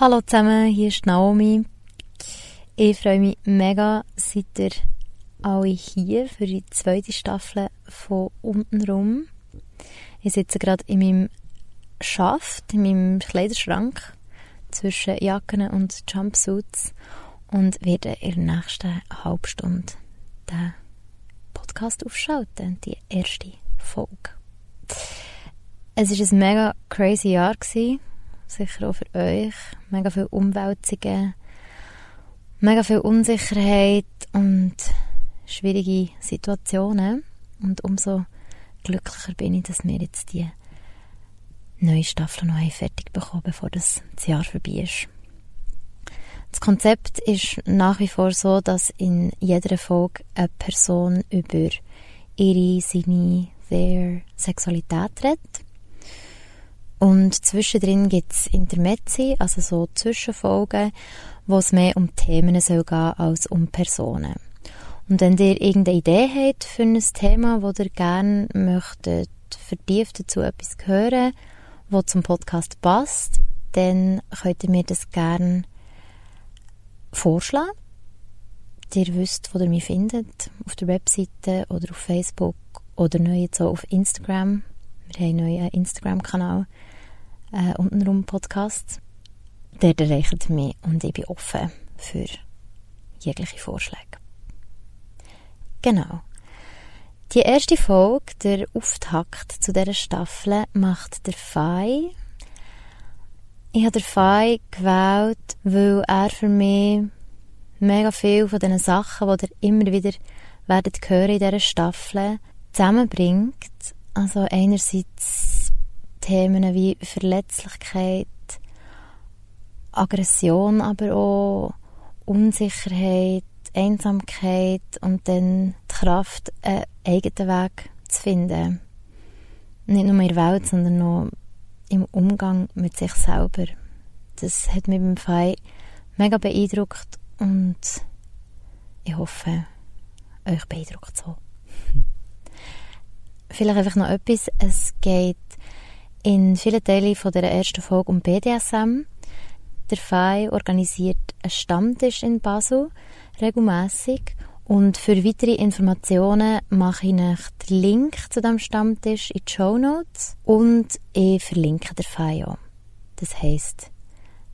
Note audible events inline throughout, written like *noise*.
Hallo zusammen, hier ist Naomi. Ich freue mich mega, seid ihr alle hier für die zweite Staffel von Untenrum. Ich sitze gerade in meinem Schaft, in meinem Kleiderschrank zwischen Jacken und Jumpsuits und werde in der nächsten halben Stunde den Podcast aufschalten, die erste Folge. Es war ein mega crazy Jahr, gewesen, sicher auch für euch. Mega viel Umwälzungen, mega viel Unsicherheit und schwierige Situationen. Und umso glücklicher bin ich, dass wir jetzt die neue Staffel noch fertig bekommen, bevor das, das Jahr vorbei ist. Das Konzept ist nach wie vor so, dass in jeder Folge eine Person über ihre, seine, their Sexualität redet. Und zwischendrin gibt es Intermezzi, also so Zwischenfolgen, wo es mehr um Themen soll gehen als um Personen. Und wenn ihr irgendeine Idee habt für ein Thema, wo ihr gerne möchtet vertieft dazu etwas hören, wo zum Podcast passt, dann könnt ihr mir das gerne vorschlagen. Ihr wisst, wo ihr mich findet, auf der Webseite oder auf Facebook oder neu jetzt auch auf Instagram. Wir haben einen neuen Instagram-Kanal, äh, untenrum Podcast. Der erreicht mich und ich bin offen für jegliche Vorschläge. Genau. Die erste Folge, der Auftakt zu dieser Staffel, macht der Fai. Ich habe den Fai gewählt, weil er für mich mega viel von diesen Sachen, die ihr immer wieder werdet hören in dieser Staffel, zusammenbringt. Also einerseits Themen wie Verletzlichkeit, Aggression, aber auch Unsicherheit, Einsamkeit und dann die Kraft, einen eigenen Weg zu finden. Nicht nur in der Welt, sondern auch im Umgang mit sich selber. Das hat mich beim Fei mega beeindruckt und ich hoffe, euch beeindruckt so. Vielleicht einfach noch etwas. Es geht in vielen Teilen von der ersten Folge um BDSM. Der FAI organisiert einen Stammtisch in Basel regelmäßig und für weitere Informationen mache ich euch den Link zu dem Stammtisch in die Show Notes und ich verlinke den FAI auch. Das heisst,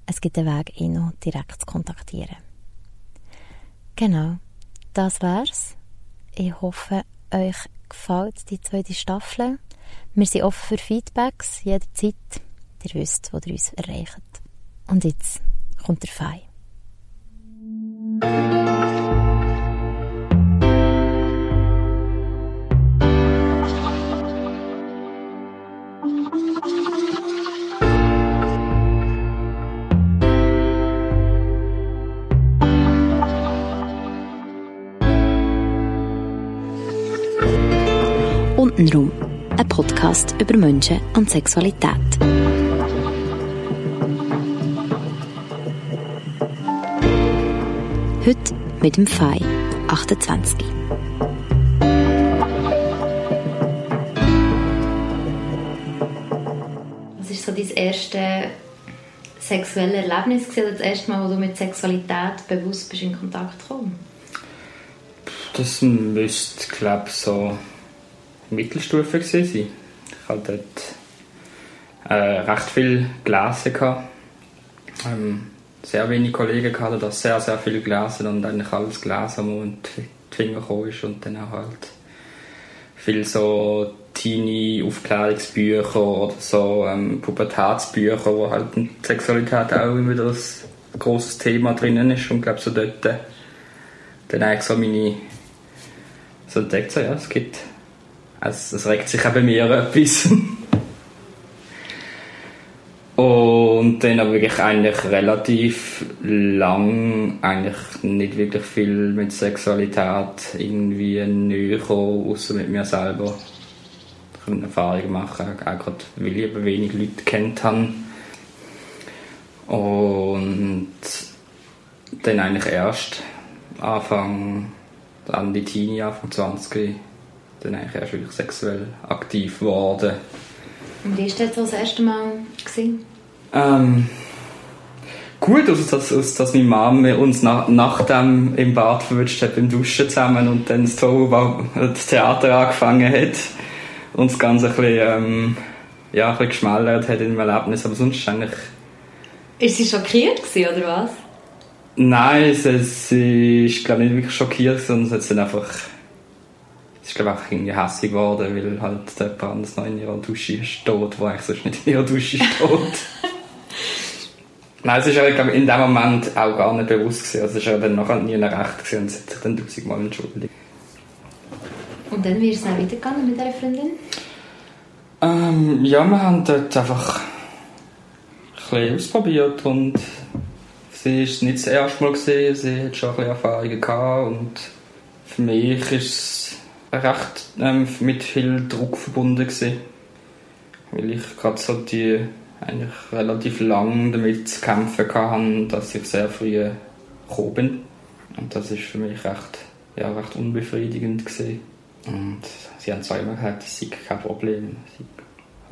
es gibt einen Weg, ihn noch direkt zu kontaktieren. Genau, das wär's. Ich hoffe, euch gefällt die zweite Staffel. Wir sind offen für Feedbacks jederzeit. Ihr wisst, wo ihr uns erreicht. Und jetzt kommt der Fei. Untenrum, ein Podcast über Menschen und Sexualität. Heute mit dem Fei, 28. Was ist so dein erstes sexuelles Erlebnis gewesen, das erste Mal, wo du mit Sexualität bewusst bist in Kontakt gekommen? Das müsste, glaube ich, so Mittelstufe sein. Ich hatte dort äh, recht viel gelesen. Ähm, sehr wenige Kollegen hatten das sehr, sehr viel gelesen und eigentlich alles gelesen, wo in die Finger gekommen ist. Und dann auch halt viel so Teenie-Aufklärungsbücher oder so ähm, Pubertätsbücher, wo halt Sexualität auch immer ein grosses Thema drinnen ist. Und glaube, so dort äh, dann eigentlich so meine so entdeckt, so, ja, es gibt es, es regt sich auch bei mir *laughs* etwas. Und dann aber wirklich eigentlich relativ lang eigentlich nicht wirklich viel mit Sexualität irgendwie näher gekommen, außer mit mir selber. Ich konnte Erfahrungen machen, auch gerade weil ich eben wenig Leute kennt habe. Und dann eigentlich erst Anfang, an die Teenie, Anfang 20 dann eigentlich erst wirklich sexuell aktiv geworden. Und wie war das das erste Mal? Ähm, gut, aus dass, dass meine Mama uns nach, nach dem im Bad verwünscht hat beim Duschen zusammen und dann das, das Theater angefangen hat und das Ganze ein bisschen, ähm, ja, ein bisschen geschmälert hat in meinem Erlebnis, aber sonst eigentlich... Ist sie schockiert gewesen, oder was? Nein, sie, sie ist glaube nicht wirklich schockiert, sondern sie hat dann einfach... Ist glaube einfach irgendwie hässlich geworden, weil halt jemand anderes noch in ihrer Dusche steht, wo eigentlich sonst nicht in ihrer Dusche steht. *laughs* Nein, es ist ja glaub, in dem Moment auch gar nicht bewusst gewesen. Also es war ja dann nachher nie recht gewesen und sie hat sich dann tausendmal entschuldigt. Und dann, wie ist es auch weitergegangen mit dieser Freundin? Ähm, ja, wir haben dort einfach ein bisschen ausprobiert und sie war nicht das erste Mal, gewesen. sie hat schon ein bisschen Erfahrungen gehabt und für mich war es recht ähm, mit viel Druck verbunden gewesen, weil ich gerade so die eigentlich relativ lang damit zu kämpfen hatte, dass ich sehr früh gekommen bin. Und das ist für mich recht, ja, recht unbefriedigend gewesen. Und sie haben zwar immer gesagt, es sei kein Problem, es sei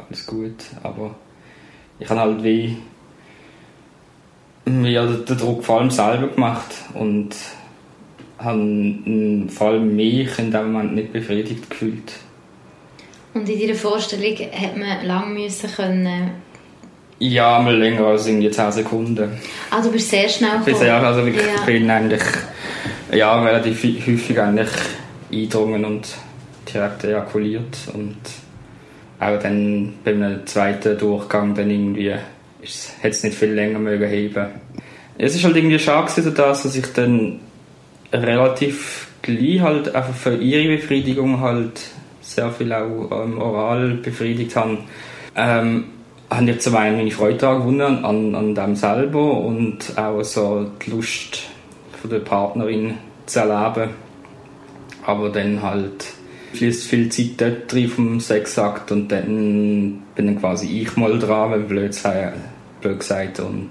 alles gut, aber ich habe halt wie ja, den Druck vor allem selber gemacht und habe vor allem mich in dem Moment nicht befriedigt gefühlt. Und in deiner Vorstellung hat man lange müssen können ja, mal länger als irgendwie 10 Sekunden. Ah, du bist sehr schnell gekommen. Sehr, also ich ja. bin eigentlich ja, relativ häufig eigentlich eingedrungen und direkt ejakuliert und auch dann beim zweiten Durchgang dann irgendwie hätte es nicht viel länger mögen heben. Es ist halt irgendwie schade gewesen, dass ich dann relativ gleich halt einfach für ihre Befriedigung halt sehr viel auch ähm, oral befriedigt habe. Ähm, habe ich zum einen meine Freude daran gewonnen, an, an dem selber und auch so die Lust von der Partnerin zu erleben. Aber dann halt fließt viel Zeit dort drin vom Sexakt und dann bin dann quasi ich mal dran, wenn blöd, blöd gesagt und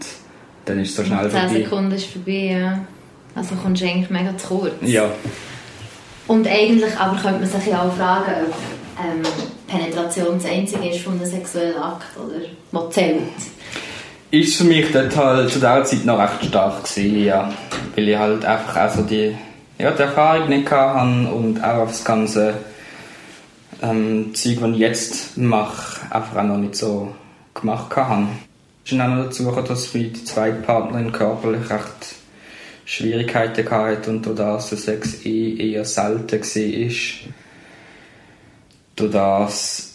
dann ist es so schnell 10 vorbei. 10 Sekunden ist vorbei, ja. Also kommst du eigentlich mega zu kurz. Ja. Und eigentlich aber könnte man sich ja auch fragen, ob ähm, Penetration das einzige ist von einem sexuellen Akt oder was zählt. Ist für mich dort halt zu dieser Zeit noch recht stark gewesen, ja. Weil ich halt einfach also die, ja, die Erfahrung nicht hatte und auch auf das ganze ähm, Zeug, das ich jetzt mache, einfach auch noch nicht so gemacht habe. Es ist auch noch dazu gekommen, dass die zweite Partnerin körperlich recht Schwierigkeiten hatte und durch das der Sex eh eher selten war das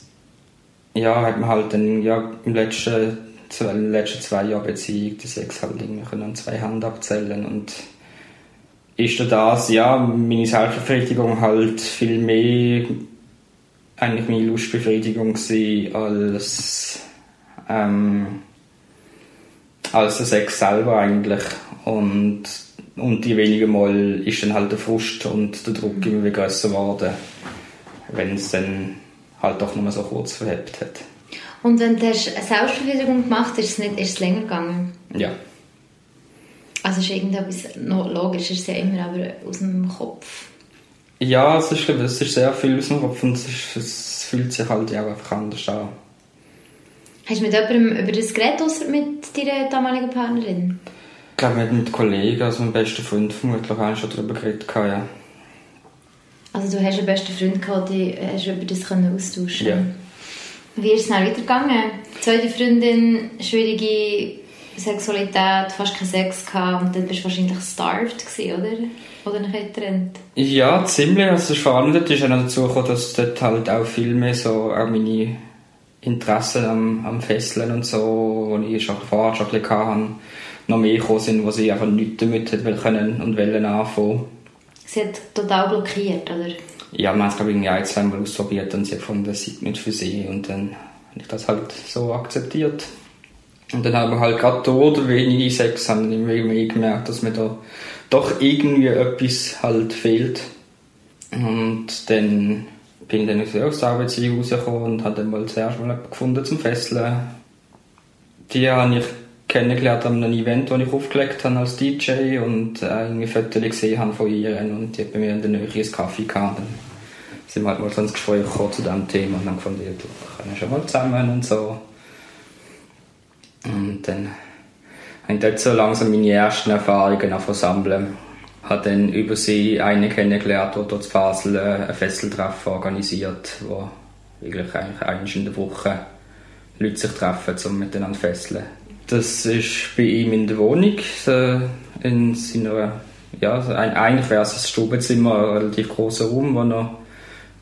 ja, hat man halt dann ja, im letzten, in den letzten zwei Jahren Beziehung die Sex halt an zwei Händen abzählen und ist das, ja, meine Selbstbefriedigung halt viel mehr eigentlich meine Lustbefriedigung gewesen, als ähm, als der Sex selber eigentlich und und die wenigen Mal ist dann halt der Frust und der Druck immer wieder größer geworden wenn es dann halt doch nur so kurz verhebt hat. Und wenn du eine Selbstbefriedigung gemacht hast, ist es, nicht, ist es länger gegangen? Ja. Also ist irgendetwas, logisch ist es ja immer aber aus dem Kopf. Ja, es ist, es ist sehr viel aus dem Kopf und es, ist, es fühlt sich halt auch einfach anders an. Hast du mit jemandem über das geredet, außer mit deiner damaligen Partnerin? Ich glaube, mit, mit Kollegen, also meinem besten Freund vermutlich, haben schon darüber geredet, ja. Also du hast einen besten Freund gehabt, die hast du über das können austauschen Ja. Wie ist es dann weitergegangen? Zweite Freundin, schwierige Sexualität, fast keinen Sex gehabt und dann bist du wahrscheinlich starved gewesen, oder? Oder nicht getrennt? Ja, ziemlich. Also spannend ist auch noch dazu gekommen, dass dort halt auch viel mehr so auch meine Interessen am, am Fesseln und so, die ich schon vorher schon ein bisschen hatte, noch mehr gekommen sind, wo sie einfach nichts damit können und wollen anfangen Sie hat total blockiert, oder? Ja, man hat es glaube ich ein, zwei Mal ausprobiert und sie hat gefunden, das sei nicht für sie und dann habe ich das halt so akzeptiert. Und dann haben wir halt gerade dort wenige Sex haben immer mehr gemerkt, dass mir da doch irgendwie etwas halt fehlt. Und dann bin ich dann aus der Arbeitsbeziehung rausgekommen und habe dann mal zuerst mal jemanden gefunden zum Fesseln. Die habe ich kennengelernt an einem Event, das ich aufgelegt habe als DJ und äh, irgendwie Fotos gesehen habe von ihr und die hat bei mir in der Nähe einen Kaffee gehabt. Dann sind wir halt mal so ins Gespräch gekommen zu diesem Thema und dann gefunden, ja, wir können schon mal zusammen und so. Und dann habe dort so langsam meine ersten Erfahrungen versammeln. Habe dann über sie einen kennengelernt, der dort in Basel äh, ein Fesseltreffen organisiert, wo wirklich eigentlich einmal in der Woche Leute sich treffen, um miteinander zu fesseln. Das ist bei ihm in der Wohnung, in seiner, ja, eigentlich wäre es ein Stubenzimmer, ein relativ großer Raum, wo er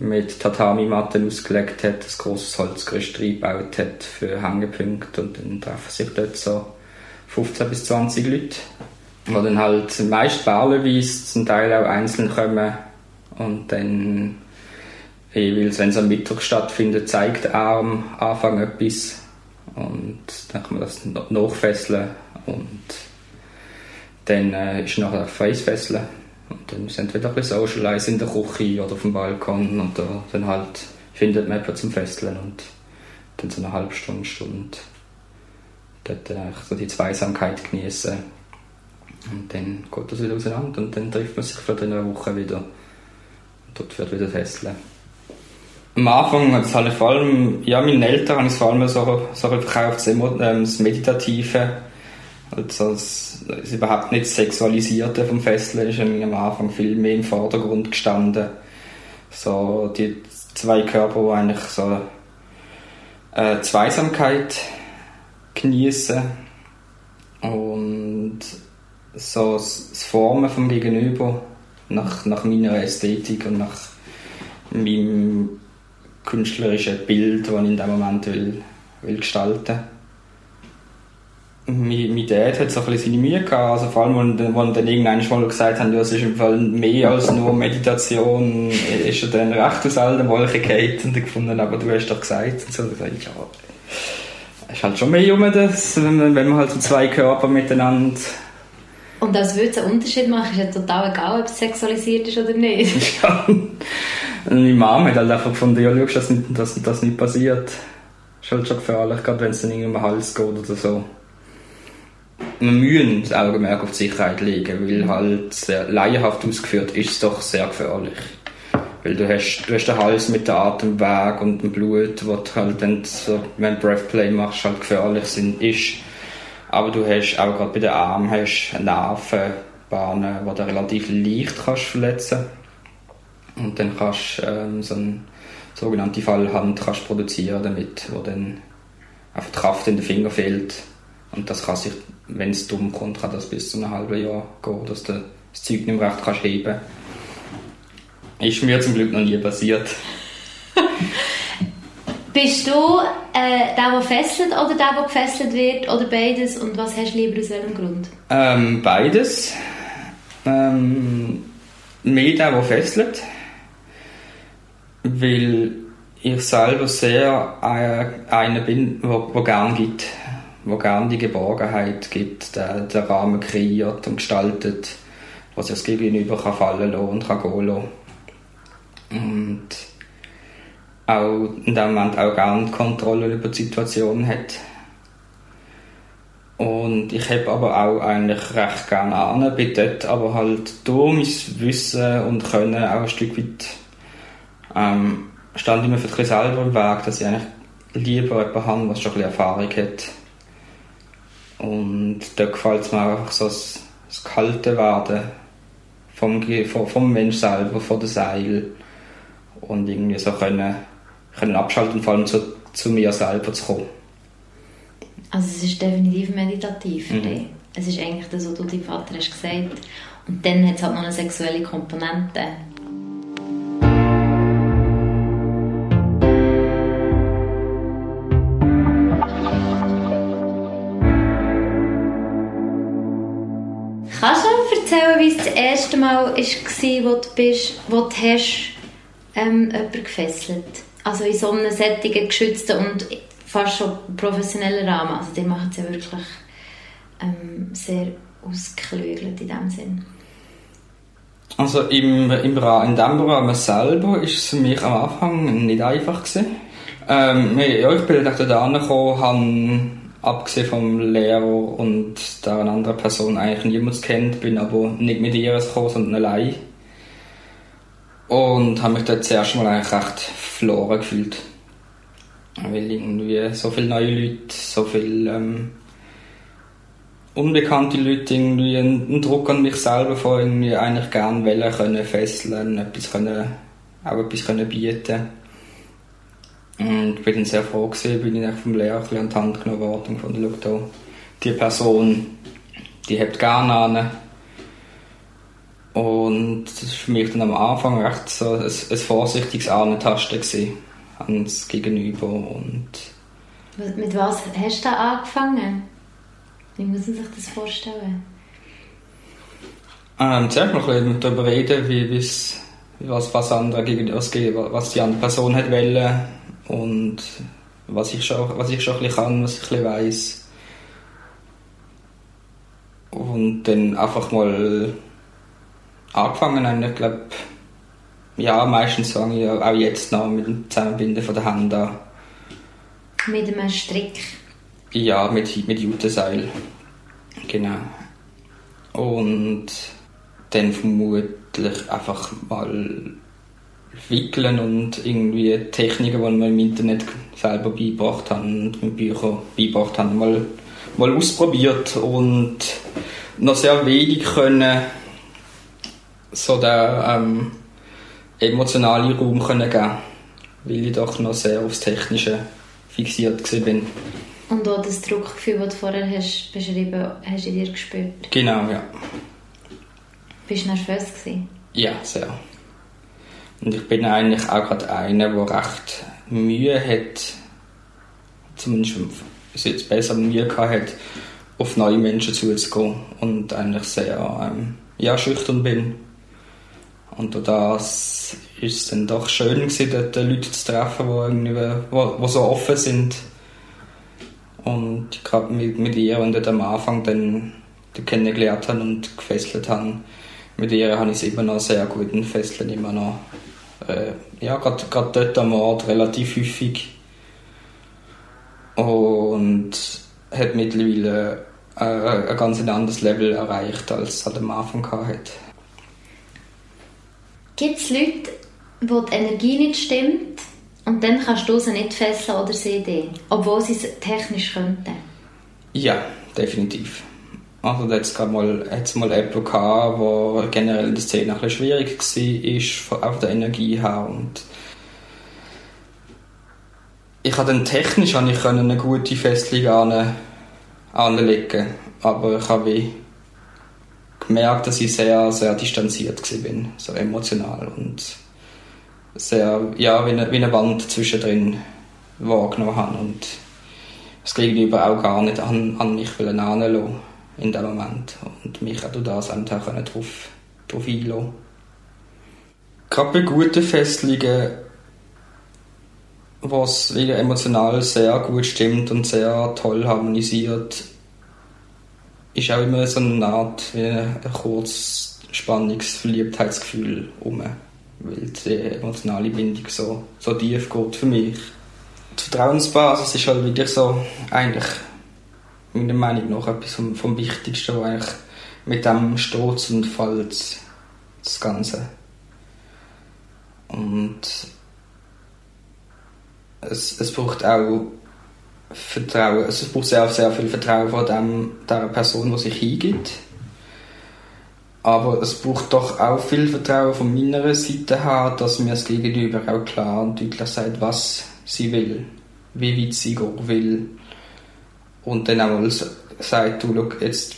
mit Tatami-Matten ausgelegt hat, ein großes Holzgerüst reingebaut hat für Hängepunkte und dann treffen sich dort so 15 bis 20 Leute, die dann halt meist paarweise, zum Teil auch einzeln kommen und dann jeweils, wenn es am Mittag stattfindet, zeigt der Arm Anfang etwas und dann kann man das nachfesseln und dann äh, ist nachher freies Fesseln. Und dann sind wir wieder ein bisschen socialize in der Küche oder auf dem Balkon und da, dann halt findet man jemanden zum Fesseln und dann so eine halbe Stunde, Stunde dort äh, so die Zweisamkeit genießen und dann geht das wieder auseinander und dann trifft man sich für eine Woche wieder. Und dort wird wieder fesseln. Am Anfang hat es halt vor allem, ja, meinen Eltern habe ich es vor allem so, so verkauft, das, ähm, das Meditative, also das, das überhaupt nicht Sexualisierte vom Fesseln ist am Anfang viel mehr im Vordergrund gestanden. So die zwei Körper, die eigentlich so äh, Zweisamkeit genießen und so das Formen vom Gegenüber nach, nach meiner Ästhetik und nach meinem künstlerischen Bild, das ich in dem Moment will, will gestalten mein, mein Dad hat so ein bisschen seine Mühe gehabt, also vor allem, als wir dann irgendwann mal gesagt haben, ja, es ist im Fall mehr als nur Meditation, ist er dann recht aus allen Wolken gefallen und gefunden, aber du hast doch gesagt, und so, und gesagt, ja, es ist halt schon mehr um das, wenn man, wenn halt so zwei Körper miteinander und das würde einen Unterschied machen, ist ja total egal, ob es sexualisiert ist oder nicht. *laughs* *laughs* ja. Meine Mama hat halt einfach gefunden, ja, schau, dass, nicht, das nicht passiert. Ist halt schon gefährlich, gerade wenn es dann irgendwie um den Hals geht oder so. Wir müssen das Augenmerk auf die Sicherheit legen, weil halt sehr laienhaft ausgeführt ist es doch sehr gefährlich. Weil du hast, du hast den Hals mit dem Atemweg und dem Blut, du halt dann so, wenn du Breathplay machst, halt gefährlich sind, ist. Aber du hast auch gerade bei den Armen hast Nervenbahnen, die du relativ leicht kannst verletzen Und dann kannst du ähm, so eine sogenannte Fallhand kannst produzieren damit, wo dann einfach die Kraft in den Finger fehlt. Und das kann sich, wenn es dumm kommt, kann das bis zu einem halben Jahr gehen, dass du das Zeug nicht mehr recht kannst heben Ist mir zum Glück noch nie passiert. *laughs* Bist du äh, der, der fesselt oder der, der gefesselt wird oder beides? Und was hast du lieber aus welchem Grund? Ähm, beides. Ähm, mehr der, der fesselt. Weil ich selber sehr äh, einer bin, der, der gerne gibt. Der gerne die Geborgenheit gibt, der den Rahmen kreiert und gestaltet, was sich das Gegenüber kann fallen lassen und kann gehen lassen. Und auch in dem Moment auch gerne Kontrolle über die Situation hat. Und ich habe aber auch eigentlich recht gerne an, bin dort aber halt durch mein Wissen und Können auch ein Stück weit ähm, stand ich mir für mich selber im Weg, dass ich eigentlich lieber jemanden habe, der schon ein bisschen Erfahrung hat. Und da gefällt es mir einfach so das, das kalte Werden vom, vom, vom Mensch selber, von der Seil und irgendwie so können können abschalten und vor allem zu, zu mir selber zu kommen. Also es ist definitiv meditativ für mhm. Es ist eigentlich das, was du deinem Vater hast gesagt. Und dann hat es halt noch eine sexuelle Komponente. Erste Mal war, wo du, bist, wo du hast, ähm, jemanden gefesselt? Also in so einem sättigen, geschützten und fast schon professionellen Rahmen. Also die machen es ja wirklich ähm, sehr ausgeklügelt in dem Sinn. Also im, im, in dem Rahmen selber ist es für mich am Anfang nicht einfach gewesen. Ähm, ja, ich bin dann da angekommen, abgesehen vom Lehrer und der anderen Person eigentlich niemand kennt, bin aber nicht mit ihr gekommen, sondern allein. Und habe mich dort zuerst mal eigentlich recht verloren gefühlt. Weil irgendwie so viele neue Leute, so viele ähm, unbekannte Leute irgendwie einen, Druck an mich selber von irgendwie eigentlich gerne wollen können fesseln, etwas können, auch etwas können bieten. Und ich bin dann sehr froh gewesen, bin ich vom Lehrer an die Hand genommen worden und gefunden, schau die Person, die hat gerne an. Und das war für mich dann am Anfang recht so ein, ein vorsichtiges Ahnentasten ans Gegenüber und mit was hast du da angefangen? Wie muss man sich das vorstellen? Ähm, zuerst mal ein bisschen darüber reden, wie, was, was, andere was die andere Person hat wollen und was ich schon, was ich schon ein bisschen kann, was ich ein bisschen weiss. Und dann einfach mal angefangen, ich glaube, ja, meistens fange ich auch jetzt noch mit dem Zusammenbinden von der Hand an. Mit einem Strick? Ja, mit, mit Juteseil. Genau. Und dann vermutlich einfach mal wickeln und irgendwie Techniken, die man im Internet selber beigebracht haben und mit Büchern beigebracht haben, mal, mal ausprobiert und noch sehr wenig können so den ähm, emotionalen Raum können geben weil ich doch noch sehr aufs Technische fixiert war. Und auch das Druckgefühl, das du vorher hast beschrieben hast, du in dir gespürt? Genau, ja. Bist du nervös gewesen? Ja, sehr. Und ich bin eigentlich auch gerade einer, der recht Mühe hat, zumindest ist jetzt besser Mühe gehabt hat, auf neue Menschen zuzugehen und eigentlich sehr ähm, ja, schüchtern bin. Und durch das ist es dann doch schön gewesen, dort Leute zu treffen, die, irgendwie, die, die so offen sind und gerade mit, mit ihr, wenn ich am Anfang dann kennengelernt habe und gefesselt habe, mit ihr habe ich es immer noch sehr gut in Fesseln immer noch. Äh, ja, gerade dort am Ort relativ häufig. Und hat mittlerweile äh, ein ganz anderes Level erreicht, als es am Anfang hatte. Gibt es Leute, wo die Energie nicht stimmt und dann kannst du sie nicht fesseln oder CD, obwohl sie es technisch könnten? Ja, definitiv. Also da hat es mal, hat's mal Apple gehabt, wo generell die Szene ein bisschen schwierig war, auf der Energie her. Und ich habe dann technisch habe ich eine gute Festung an, anlegen, aber ich habe gemerkt, dass ich sehr, sehr distanziert war, so emotional und sehr, ja, wie eine, wie eine Wand zwischendrin wahrgenommen habe und das Gegenüber auch gar nicht an, an mich heranlassen in dem Moment und mich auch das einfach darauf, darauf einlassen. Gerade bei guten Festlungen, was wieder emotional sehr gut stimmt und sehr toll harmonisiert, ist auch immer so eine Art wie ein kurzes Spannungsverliebtheitsgefühl herum weil die emotionale Bindung so, so tief geht für mich. Die Vertrauensbasis ist halt wirklich so, eigentlich, meiner Meinung nach, etwas vom, Wichtigsten, was eigentlich mit dem Sturz und Fall das Ganze. Und es, es braucht auch Vertrauen, also es braucht sehr, sehr viel Vertrauen von dem, der Person, die sich hingibt aber es braucht doch auch viel Vertrauen von meiner Seite her, dass mir das Gegenüber auch klar und deutlich sagt, was sie will, wie weit sie gehen will. Und dann auch mal sagt, du, schau, jetzt,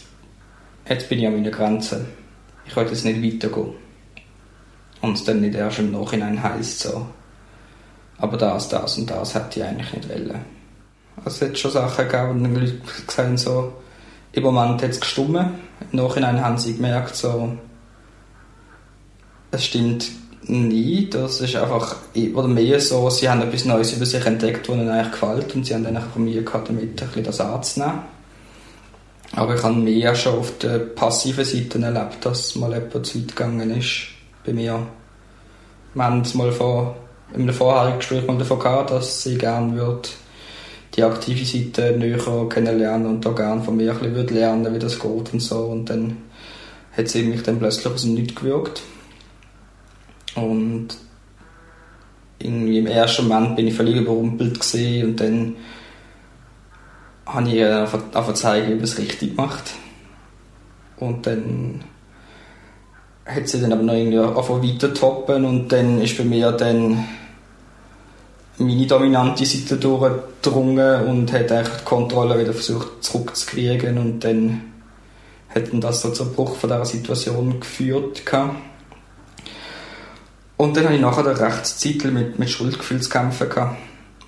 jetzt bin ich an meiner Grenze. Ich will jetzt nicht weitergehen. Und es dann nicht erst im Nachhinein heisst so, aber das, das und das hätte ich eigentlich nicht wollen. Also es hat schon Sachen gegeben, wo Leute gesagt haben, so, im Moment hat es gestummen. Im Nachhinein haben sie gemerkt, so, es stimmt nicht. Das ist einfach, oder mehr so, sie haben etwas Neues über sich entdeckt, was ihnen eigentlich gefällt und sie haben dann einfach Mühe gehabt, damit ein bisschen das anzunehmen. Aber ich habe mehr schon auf der passiven Seite erlebt, dass mal etwas zu weit gegangen ist bei mir. Wir haben es mal vor, in einem vorherigen Gespräch mal davon gehabt, dass sie gerne würde die aktive Seite näher kennenlernen und da gerne von mir ein bisschen lernen, wie das geht und so. Und dann hat sie mich dann plötzlich aus dem Nichts gewirkt. Und irgendwie im ersten Moment bin ich völlig überrumpelt gesehen und dann habe ich ihr einfach zeigen, wie man es richtig macht. und dann hat sie dann aber noch irgendwie angefangen weiter toppen und dann ist bei mir dann meine dominante Seite durchgedrungen und hat die Kontrolle wieder versucht zurückzukriegen und dann hat das so zum Bruch von dieser Situation geführt. Und dann hatte ich nachher eine recht mit, mit Schuldgefühl zu kämpfen, gehabt,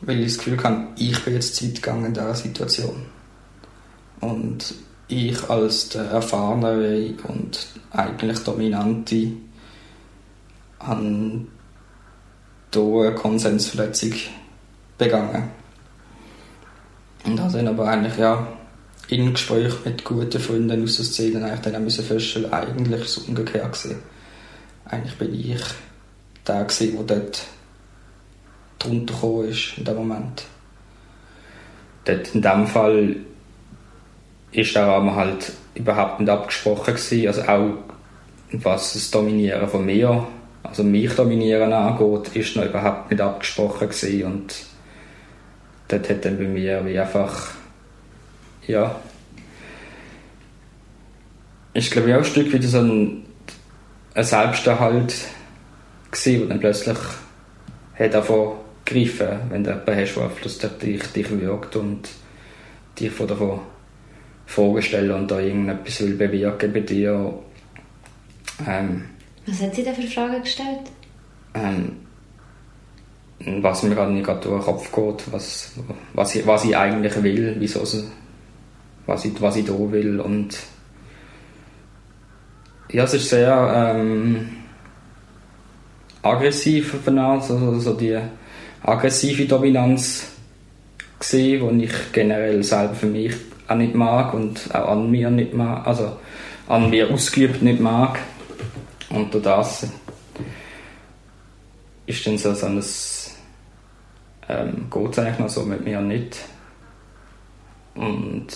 weil ich das Gefühl hatte, ich bin jetzt zu weit gegangen in dieser Situation. Und ich als der erfahrene und eigentlich dominante habe hier eine Konsensverletzung begangen. Und habe dann aber eigentlich ja in Gespräch mit guten Freunden aus der Szene eigentlich dann feststellen, eigentlich ist es umgekehrt gewesen. Eigentlich bin ich der gewesen, der dort drunter gekommen ist in dem Moment. Dort in dem Fall ist der Rahmen halt überhaupt nicht abgesprochen gewesen. Also auch was das Dominieren von mir, also mich dominieren angeht, ist noch überhaupt nicht abgesprochen gewesen. und dort hat dann bei mir wie einfach ja ist glaube ich auch ein Stück wieder so ein, ein Selbsterhalt gewesen, wo dann plötzlich hat davon gegriffen, wenn du jemanden hast, der auf dich, dich wirkt und dich von davon Fragen stellen und da irgendetwas will bewirken bei dir. Ähm, was hat sie da für Fragen gestellt? Ähm, was mir gerade nicht durch den Kopf geht, was, was, ich, was ich eigentlich will, wieso sie, was, ich, was ich da will und ja, es ist sehr ähm, aggressiv von also so die aggressive Dominanz gesehen, die ich generell selber für mich auch nicht mag und auch an mir nicht mag, also an mir ausgeübt nicht mag. Und durch das ist dann so, so ein ähm, geht es eigentlich noch so mit mir nicht. Und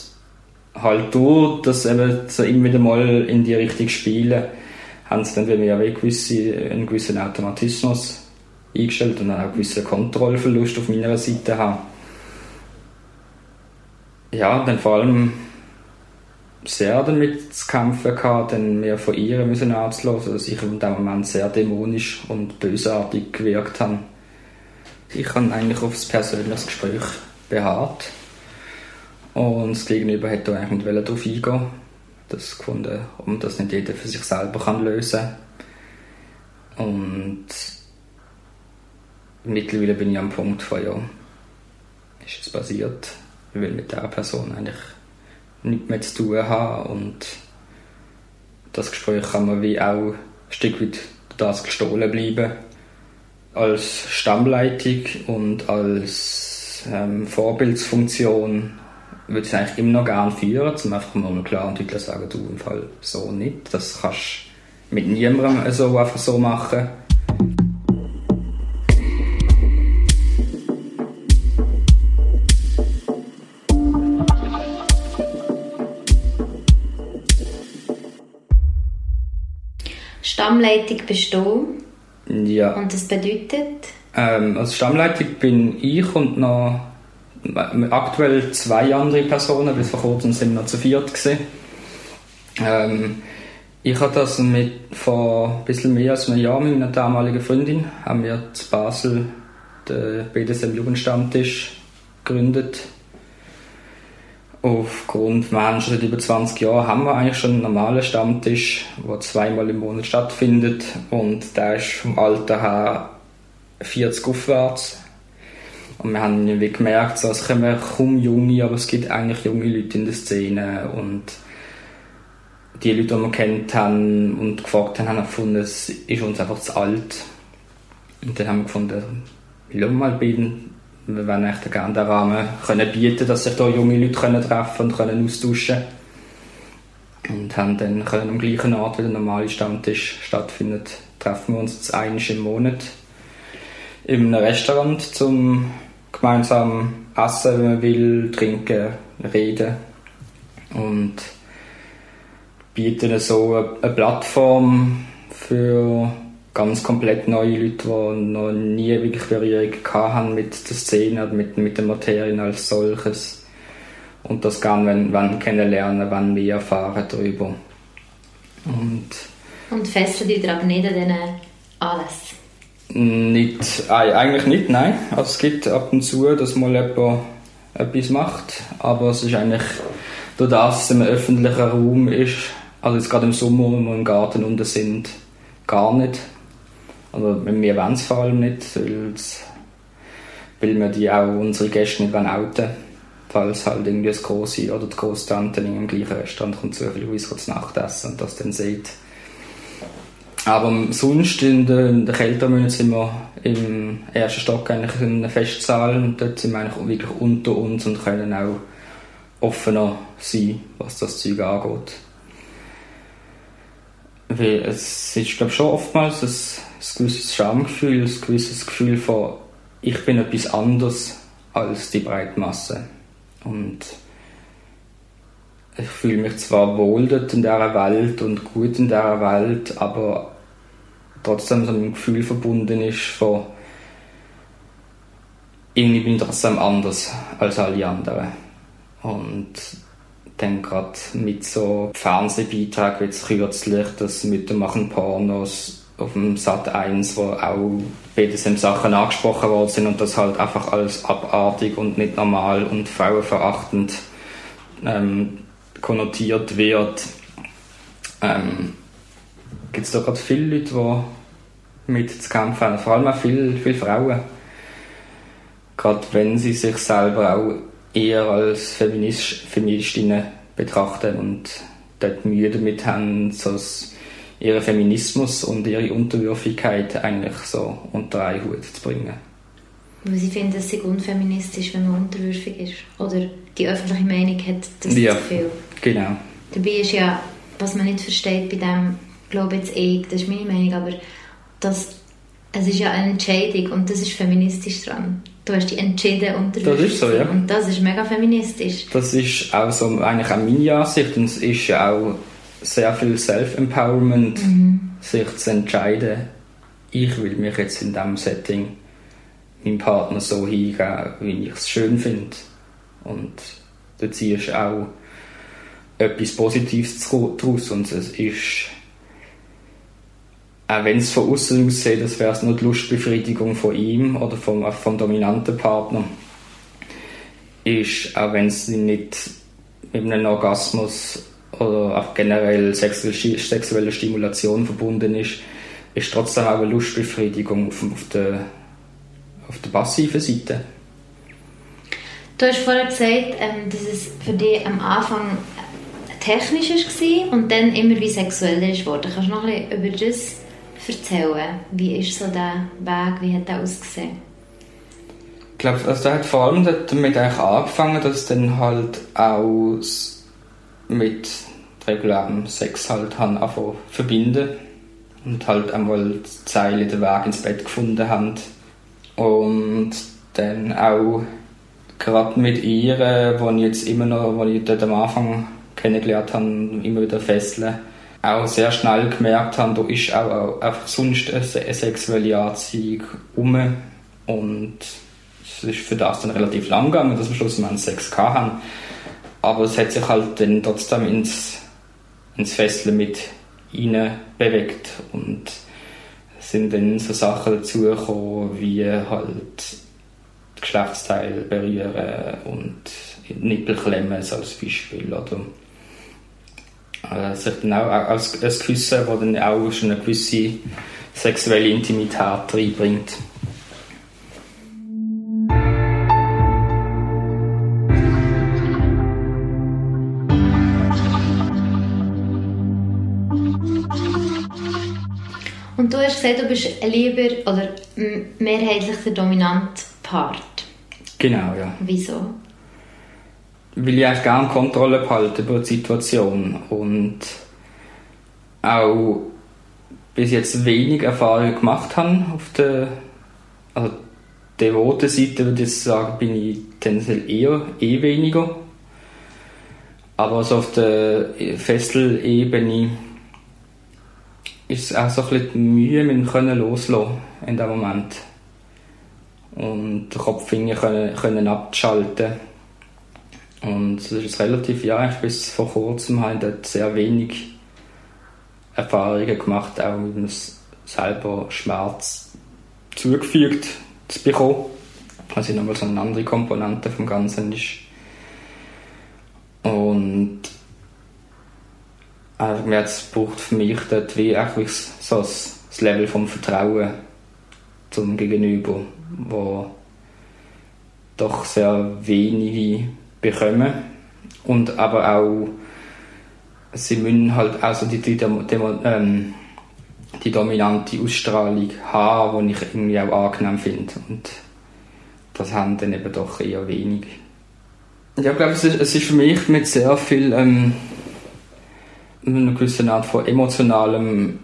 halt durch, dass eben so immer wieder mal in die Richtung spielen, haben sie dann bei mir gewisse, einen gewissen Automatismus eingestellt und dann auch einen gewissen Kontrollverlust auf meiner Seite haben. Ja, dann vor allem sehr damit zu kämpfen gehabt, dann mehr von ihr müssen anzulassen, dass ich in dem Moment sehr dämonisch und bösartig gewirkt habe. Ich habe eigentlich auf das persönliche Gespräch beharrt. Und das Gegenüber da eigentlich nicht darauf eingehen das gefunden, um das nicht jeder für sich selber kann lösen und mittlerweile bin ich am Punkt von ja, ist es passiert, ich will mit dieser Person eigentlich nichts mehr zu tun haben. Und das Gespräch kann man wie auch ein Stück weit das gestohlen bleiben. Als Stammleitung und als ähm, Vorbildsfunktion würde ich es eigentlich immer noch gerne führen, um einfach mal klar und deutlich sagen, du im Fall so nicht. Das kannst du mit niemandem so einfach so machen. Stammleitung bist du. Ja. Und das bedeutet? Ähm, als Stammleitung bin ich und noch aktuell zwei andere Personen, bis vor kurzem sind wir noch zu viert gewesen. Ähm, ich habe das mit vor ein bisschen mehr als einem Jahr mit meiner damaligen Freundin, haben wir zu Basel den BDSM Jugendstammtisch gegründet Aufgrund, wir haben schon seit über 20 Jahren haben wir eigentlich schon einen normalen Stammtisch, der zweimal im Monat stattfindet und der ist vom Alter her 40 aufwärts. Und wir haben irgendwie gemerkt, so, es kommen kaum Junge, aber es gibt eigentlich junge Leute in der Szene. Und die Leute, die wir kennt haben und gefragt haben, haben gefunden, es ist uns einfach zu alt. Und dann haben wir gefunden, wir mal bilden wir wollen echt gerne den Rahmen können bieten, dass sich da junge Leute können treffen und können austauschen. Und haben dann können am gleichen Ort wie der normale Stammtisch stattfindet, treffen wir uns jetzt einmal im Monat in einem Restaurant zum gemeinsam essen, wenn man will, trinken, reden und bieten so eine Plattform für ganz komplett neue Leute, die noch nie wirklich Berührung haben mit der Szene mit, mit den Materien als solches. Und das gerne wenn, wenn kennenlernen, wenn mehr erfahren darüber. Und, und fesseln die aber nicht an diesen Anlässen? Nicht, eigentlich nicht, nein. Also es gibt ab und zu, dass mal jemand etwas macht, aber es ist eigentlich durch das, es ein öffentlicher Raum ist, also jetzt gerade im Sommer, wenn wir im Garten unten sind, gar nicht. Also wir wollen es vor allem nicht, weil wir die auch unsere Gäste nicht outen falls halt irgendwie das Große oder die Großtante in im gleichen Restaurant kommt zu viel Haus zu Nacht essen und das dann sieht. Aber sonst in den, Kältemonaten sind wir im ersten Stock eigentlich in einem Festsaal und dort sind wir eigentlich wirklich unter uns und können auch offener sein, was das Zeug angeht. Weil es ist glaube schon oftmals ein, ein gewisses Schamgefühl, ein gewisses Gefühl von ich bin etwas anderes als die Breitmasse. Und ich fühle mich zwar wohl dort in dieser Welt und gut in dieser Welt, aber trotzdem so ein Gefühl verbunden ist von irgendwie bin ich trotzdem anders als alle anderen. Und dann gerade mit so Fernsehbeiträgen wie jetzt kürzlich, das Mütter machen Pornos auf dem Sat 1, wo auch BDSM-Sachen angesprochen worden sind und das halt einfach alles abartig und nicht normal und frauenverachtend ähm, konnotiert wird. Ähm, Gibt es da gerade viele Leute, die mit zu kämpfen haben, vor allem auch viele, viele Frauen. Gerade wenn sie sich selber auch eher als Feminist, Feministinnen betrachten und dort Mühe damit haben, so ihren Feminismus und ihre Unterwürfigkeit eigentlich so unter einen Hut zu bringen. Weil sie finden, es sei unfeministisch, wenn man unterwürfig ist. Oder die öffentliche Meinung hat das ja, Gefühl. genau. Dabei ist ja, was man nicht versteht bei dem, glaube jetzt ich, das ist meine Meinung, aber das, es ist ja eine Entscheidung und das ist feministisch dran. Du hast dich entschieden unterwürfig Das ist so, ja. Und das ist mega feministisch. Das ist auch so eigentlich auch meine Ansicht und es ist ja auch sehr viel Self-Empowerment, mhm. sich zu entscheiden, ich will mich jetzt in diesem Setting meinem Partner so hingeben, wie ich es schön finde. Und da ziehst du auch etwas Positives daraus und es ist auch wenn es von außen aussieht, als wäre es nur die Lustbefriedigung von ihm oder vom, vom dominanten Partner, ist, auch wenn es nicht mit einem Orgasmus oder auch generell sexuelle Stimulation verbunden ist, ist trotzdem auch eine Lustbefriedigung auf, auf, der, auf der passiven Seite. Du hast vorher gesagt, ähm, dass es für dich am Anfang technisch war und dann immer wie sexuell ist. Kannst du noch ein bisschen über das erzählen? Wie ist so der Weg, wie hat der ausgesehen? Ich glaube, also der hat vor allem damit angefangen, dass dann halt auch mit regulärem Sex halt haben anfangen verbinden und halt einmal Zeile den Weg ins Bett gefunden haben und dann auch gerade mit ihr, wo ich jetzt immer noch, wo ich dort am Anfang kennengelernt habe, immer wieder fesseln, auch sehr schnell gemerkt habe, da ist auch, einfach sonst eine, sexuelle Anziehung um und es ist für das dann relativ lang gegangen, dass wir schlussendlich Sex hatten. Aber es hat sich halt dann trotzdem ins, ins Fesseln mit ihnen bewegt und es sind dann so Sachen dazugekommen, wie halt Geschlechtsteil berühren und Nippelklemmen als Beispiel. Oder äh, sich dann auch als, als Küssen, das dann auch schon eine gewisse sexuelle Intimität reinbringt. Und du hast gesagt, du bist lieber oder mehrheitlich der dominante Part. Genau, ja. Wieso? Weil ich eigentlich gerne Kontrolle behalte über die Situation und auch bis jetzt wenig Erfahrung gemacht habe auf der also devoten Seite würde ich sagen, bin ich tendenziell eher eh weniger. Aber so auf der Fesselebene ist es auch so ein bisschen Mühe mit dem Können loslassen in dem Moment. Und Kopf können, können abschalten. Und es ist relativ, ja, bis vor kurzem halt sehr wenig Erfahrungen gemacht, auch mit dem selber Schmerz zugefügt zu bekommen. Also nochmal so eine andere Komponente vom Ganzen ist. Und einfach jetzt braucht für mich dort wie eigentlich so das, das Level vom Vertrauen zum Gegenüber, wo doch sehr wenige bekommen und aber auch sie müssen halt also die, die, die, ähm, die dominante Ausstrahlung haben, die ich irgendwie auch angenehm finde und das haben dann eben doch eher wenig. Ja, ich glaube, es ist, es ist für mich mit sehr viel ähm, einer gewissen Art von emotionalem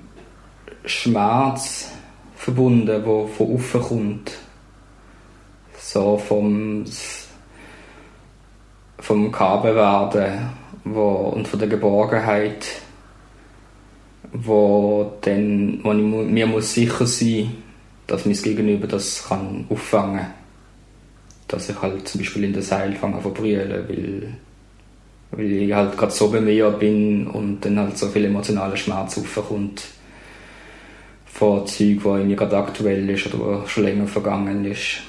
Schmerz verbunden, der von offen kommt. So vom, vom Kabelwerden wo, und von der Geborgenheit, wo, dann, wo ich mir muss sicher sein dass mein Gegenüber das kann auffangen kann. Dass ich halt zum Beispiel in der Seil fange an brüllen, weil weil ich halt gerade so bei mir bin und dann halt so viel emotionaler Schmerz aufkommt von Zeug, wo mir gerade aktuell ist oder schon länger vergangen ist.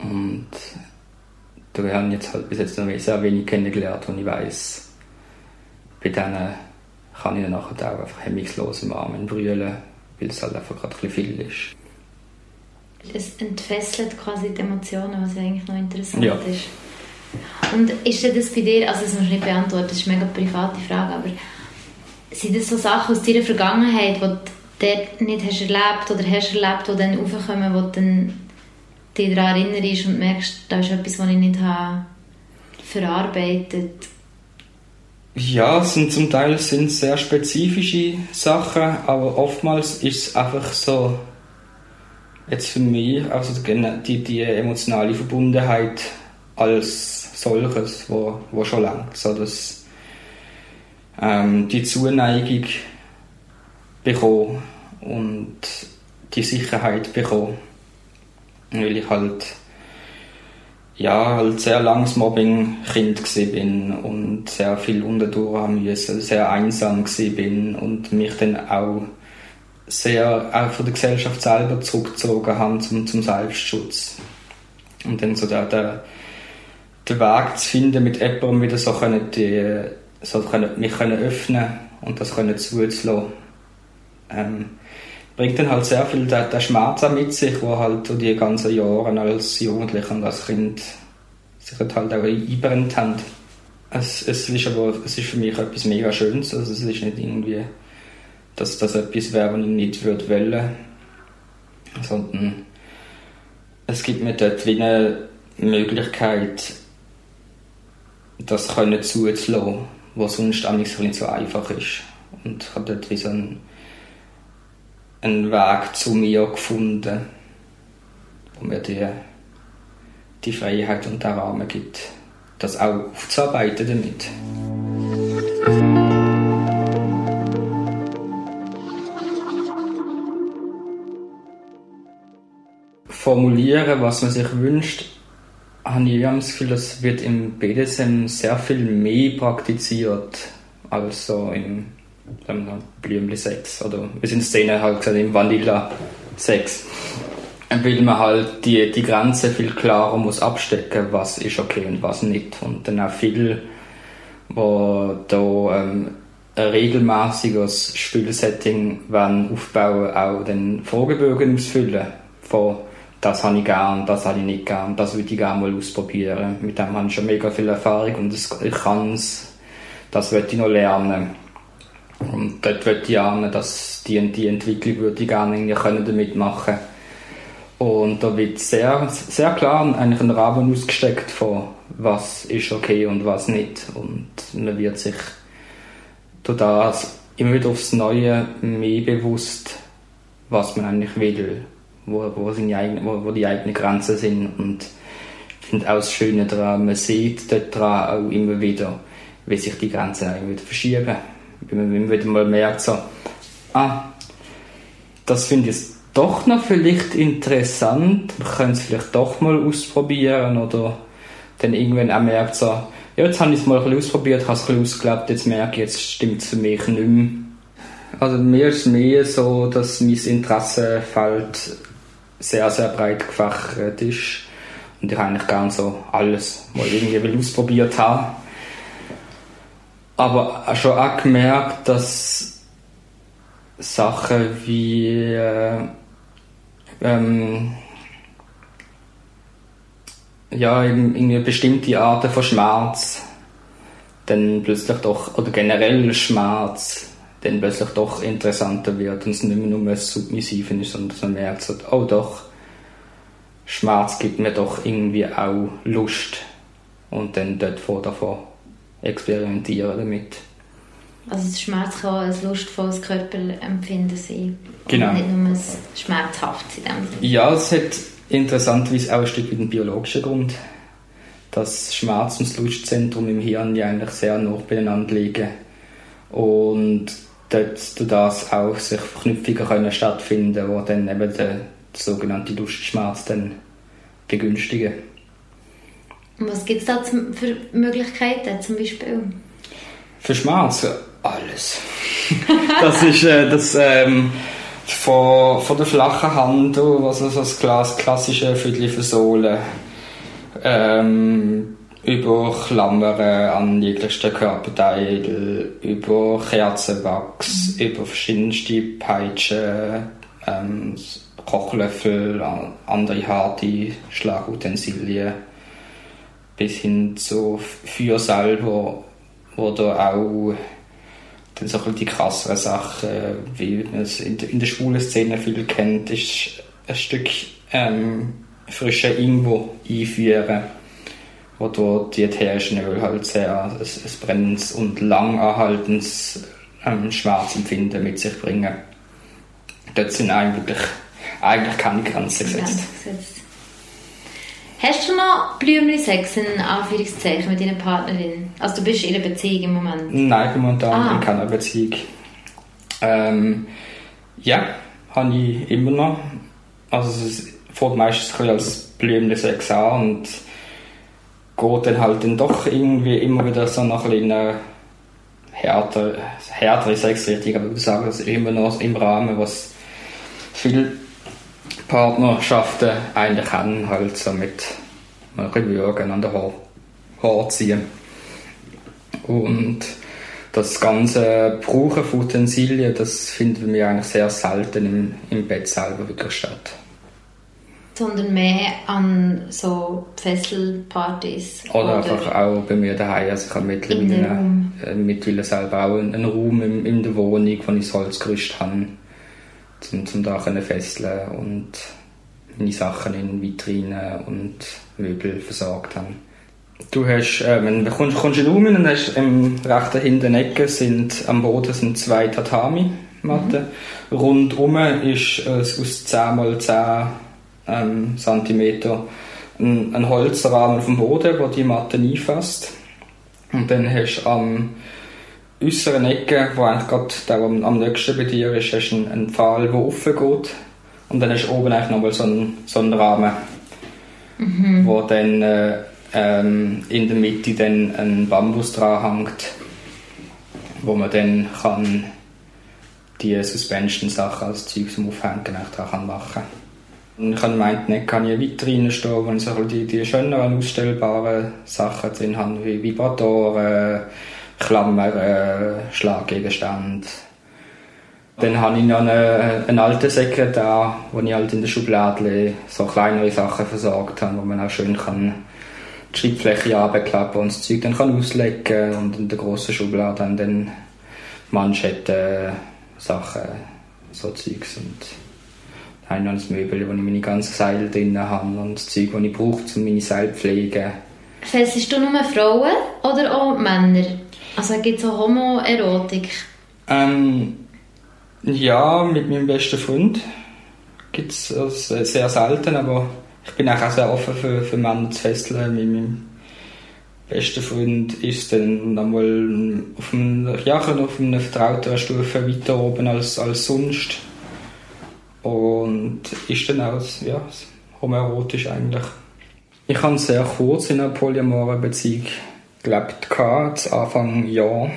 Und da haben jetzt halt bis jetzt noch sehr wenig kennengelernt, und ich weiß, bei denen kann ich dann nachher auch einfach hemmungslos im Arm brüllen, weil es halt einfach gerade ein viel ist. Es entfesselt quasi die Emotionen, was eigentlich noch interessant ja. ist. Und ist das bei dir, also das musst du nicht beantworten, das ist eine mega private Frage, aber sind das so Sachen aus deiner Vergangenheit, die du nicht hast erlebt oder hast erlebt, die dann aufkommen, du dann dich daran erinnerst und merkst, da ist etwas, was ich nicht habe verarbeitet? Ja, sind zum Teil sind sehr spezifische Sachen, aber oftmals ist es einfach so, jetzt für mich, also die, die emotionale Verbundenheit als solches, wo, wo schon langt, so dass ähm, die Zuneigung bekommen und die Sicherheit bekommen, weil ich halt ja, halt sehr langes Mobbing-Kind bin und sehr viel unterdurch haben müssen, sehr einsam bin und mich dann auch sehr auch von der Gesellschaft selber zurückgezogen haben zum, zum Selbstschutz. Und dann so der, der den Weg zu finden, mit jemandem wieder so, können die, so können, mich können öffnen und das können zuzulassen. Ähm, bringt dann halt sehr viel der, der Schmerz auch mit sich, wo halt die ganzen Jahre als Jugendlicher und als Kind sich halt auch eingebrennt haben. Es, es, ist aber es ist für mich etwas mega Schönes. Also es ist nicht irgendwie, dass das etwas wäre, was ich nicht würde wollen. Sondern es gibt mir dort wie eine Möglichkeit, das können zuzulassen, was sonst auch nicht so einfach ist. Und ich habe dort wie so einen, einen Weg zu mir gefunden, wo mir die, die Freiheit und den Rahmen gibt, das auch aufzuarbeiten damit. Formulieren, was man sich wünscht, habe ich das Gefühl, das wird im BDSM sehr viel mehr praktiziert als so im Blümli-Sex oder wie es in Szene halt gesagt im Vanilla-Sex. Weil man halt die, die Grenze viel klarer muss abstecken, was ist okay und was nicht. Und dann auch viel, wo da ähm, ein regelmäßiges Spielsetting aufbauen, auch den Fragebögen ausfüllen von das habe ich gern, das habe ich nicht gern, das würde ich gerne mal ausprobieren. Mit dem habe ich schon mega viel Erfahrung und das, ich kann es, das würde ich noch lernen. Und dort würde ich lernen, dass die, die Entwicklung würde ich gerne irgendwie damit machen Und da wird sehr, sehr klar eigentlich ein Rahmen ausgesteckt von was ist okay und was nicht. Und man wird sich durch das immer wieder aufs Neue mehr bewusst, was man eigentlich will wo, wo, seine eigene, wo, wo die eigenen Grenzen sind. Und ich finde auch das Schöne daran, man sieht dort auch immer wieder, wie sich die Grenzen wieder verschieben. Wenn man wieder mal merkt, so, ah, das finde ich doch noch vielleicht interessant, wir können es vielleicht doch mal ausprobieren oder dann irgendwann auch merkt, so, ja, jetzt habe ich es mal ein bisschen ausprobiert, habe es ein bisschen ausgelebt, jetzt merke ich, jetzt stimmt es für mich nicht mehr. Also mir ist mehr so, dass mein Interessenfeld sehr, sehr breit gefächert ist und ich eigentlich gerne so alles mal irgendwie ausprobiert habe. Aber schon auch gemerkt, dass Sachen wie äh, ähm, ja, irgendwie bestimmte Arten von Schmerz dann plötzlich doch, oder generell Schmerz, dann plötzlich doch interessanter wird und es nicht mehr nur Submissiven ist, sondern man merkt, oh doch, Schmerz gibt mir doch irgendwie auch Lust und dann dort vor davon experimentieren damit. Also Schmerz kann ein lustvolles Körperempfinden sein. Genau. Und nicht nur ein schmerzhaftes in dem Sinne. Ja, es hat interessanterweise auch ein Stück weit einen biologischen Grund. Dass Schmerz und das Lustzentrum im Hirn ja eigentlich sehr nah beieinander liegen. Und dort durch das auch sich Verknüpfungen können stattfinden, die dann eben den sogenannten Lustschmerz dann begünstigen. Und was gibt es da für Möglichkeiten zum Beispiel? Für Schmerz alles. *laughs* das ist äh, das ähm, von, von der flachen Hand, also so das Glas, klassische Viertel für ähm, über Klammern an jeglichsten Körperteil, über Kerzenwachs, mhm. über verschiedenste Peitschen, ähm, Kochlöffel, andere harte Schlagutensilien, bis hin zu Feuersalbe, oder auch dann so die krasseren Sachen, wie man es in der, schwulen Szene viel kennt, ist ein Stück ähm, frische Ingwer einführen, wo dort die ätherischen Öl halt sehr ein, ein brennendes und langerhaltendes ähm, Schmerzempfinden mit sich bringen. Dort sind eigentlich, eigentlich keine Grenzen gesetzt. Hast du noch Blümli-Sex in Anführungszeichen mit deiner Partnerin? Also du bist in einer Beziehung im Moment? Nein, ich bin momentan ah. in keiner Beziehung. Ähm, ja, habe ich immer noch. Also es fängt meistens als Blümli-Sex an und geht dann halt dann doch irgendwie immer wieder so nach einer härter, härtere Sexrichtung, aber ich würde sagen, das ist immer noch im Rahmen, was viel Partnerschaften eigentlich haben, halt so mit ein bisschen Würgen an der Haar, Haar ziehen. Und das ganze Brauchen von Utensilien, das finden wir eigentlich sehr selten im, im Bett selber wirklich statt. Sondern mehr an so Fesselpartys? Oder, oder einfach auch bei mir daheim. Also ich habe mittlerweile, äh, mittlerweile selber auch einen, einen Raum in, in der Wohnung, wo ich das Holzgerüst habe zum, zum da können fesseln und meine Sachen in Vitrinen und Möbel versorgt haben. Du hast, äh, wenn du kommst, kommst in den Raum und hast im rechten hinteren Ecke sind am Boden sind zwei Tatami-Matten. Mhm. Rundum ist äh, aus 10 x 10 ähm, cm ein, ein Holzrahmen auf dem Boden, der die Matte einfasst. Und dann hast du am äußeren Ecke, wo eigentlich gerade der, am, am nächsten bei dir ist, hast du einen, einen Pfahl, der offen geht. Und dann hast du oben eigentlich nochmal so einen, so einen Rahmen, mhm. wo dann äh, ähm, in der Mitte dann ein Bambus dran hängt, wo man dann kann die Suspension-Sachen als Zeug zum Aufhängen dran machen kann. Und ich gemeint, nicht kann ich eine Vitrine stehen, wo ich so die, die schöneren ausstellbaren Sachen drin habe, wie Vibratoren, Klammern, äh, Schlaggegenstände. Dann habe ich noch einen, einen alten Sekretär, wo ich halt in der Schublade so kleinere Sachen versorgt habe, wo man auch schön kann die Schreibfläche abklappen und das Zeug dann kann auslegen und in der grossen Schublade haben dann Manschetten, Sachen, so Zeugs und dann habe ich noch ein Möbel, wo ich meine ganzen Seile drin habe und das Zeug, das ich brauche, um meine Seile zu pflegen. Festest du nur Frauen oder auch Männer? Also gibt es auch Homoerotik? Ähm, ja, mit meinem besten Freund gibt es also sehr selten, aber ich bin auch sehr offen für, für Männer zu fesseln. Mit meinem besten Freund ist dann einmal auf, einem, ja, auf einer vertrauteren Stufe weiter oben als, als sonst. Und ist dann auch ja, homoerotisch eigentlich. Ich habe sehr kurz in einer polyamoren Beziehung gelebt, zu Anfang Jahr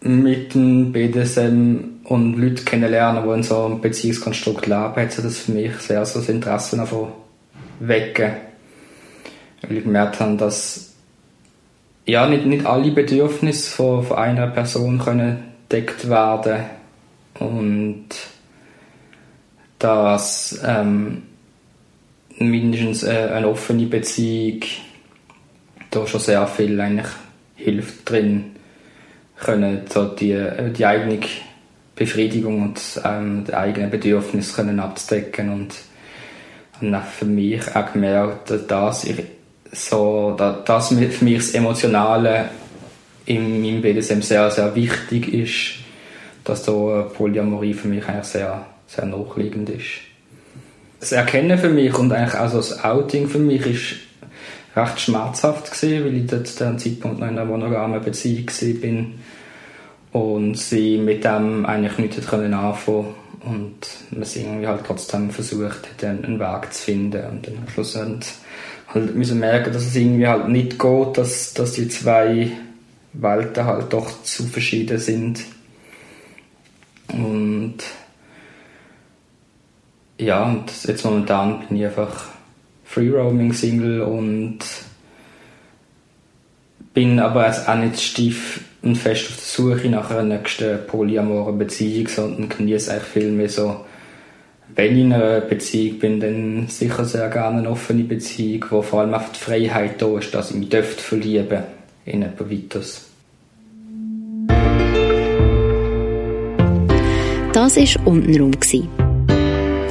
mit dem BDSM und Leute kennenlernen, die in so einem Beziehungskonstrukt leben, hat das für mich sehr so das Interesse davon wecken. Weil ich gemerkt habe, dass ja, nicht, nicht alle Bedürfnisse von, von einer Person können gedeckt werden und dass ähm, mindestens äh, eine offene Beziehung da schon sehr viel eigentlich hilft drin können so die, äh, die eigene Befriedigung und ähm, die eigenen Bedürfnisse können abzudecken und, und für mich auch gemerkt, dass ich so, dass für mich das Emotionale im, im BDSM sehr, sehr wichtig ist, dass da Polyamorie für mich eigentlich sehr, sehr nachliegend ist. Das Erkennen für mich und eigentlich auch das Outing für mich ist recht schmerzhaft gewesen, weil ich dort zu dem Zeitpunkt noch in einer monogamen Beziehung bin und sie mit dem eigentlich nichts können anfangen und man irgendwie halt trotzdem versucht hat, einen Weg zu finden und dann am Schluss halt müssen merken, dass es irgendwie halt nicht geht, dass, dass die zwei Welten halt doch zu verschieden sind. Und ja, und jetzt momentan bin ich einfach Free Roaming Single und bin aber jetzt auch nicht stief und fest auf der Suche nach einer nächsten polyamoren Beziehung, sondern genieße eigentlich viel mehr so, wenn ich in einer Beziehung bin, dann sicher sehr gerne eine offene Beziehung, wo vor allem einfach die Freiheit da ist, dass ich mich dürfte verlieben in jemand weiteres. Das war «Untenrum».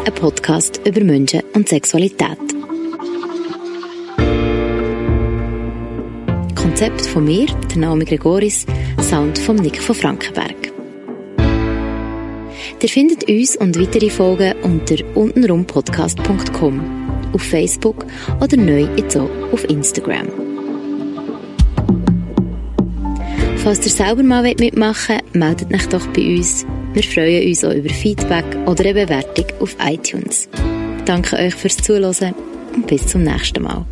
Ein Podcast über Menschen und Sexualität. Konzept von mir, der Naomi Gregoris, Sound von Nick von Frankenberg. Ihr findet uns und weitere Folgen unter untenrumpodcast.com, auf Facebook oder neu jetzt auch auf Instagram. Falls ihr selber mal mitmachen wollt, meldet euch doch bei uns. Wir freuen uns auch über Feedback oder eine Bewertung auf iTunes. Danke euch fürs Zuhören und bis zum nächsten Mal.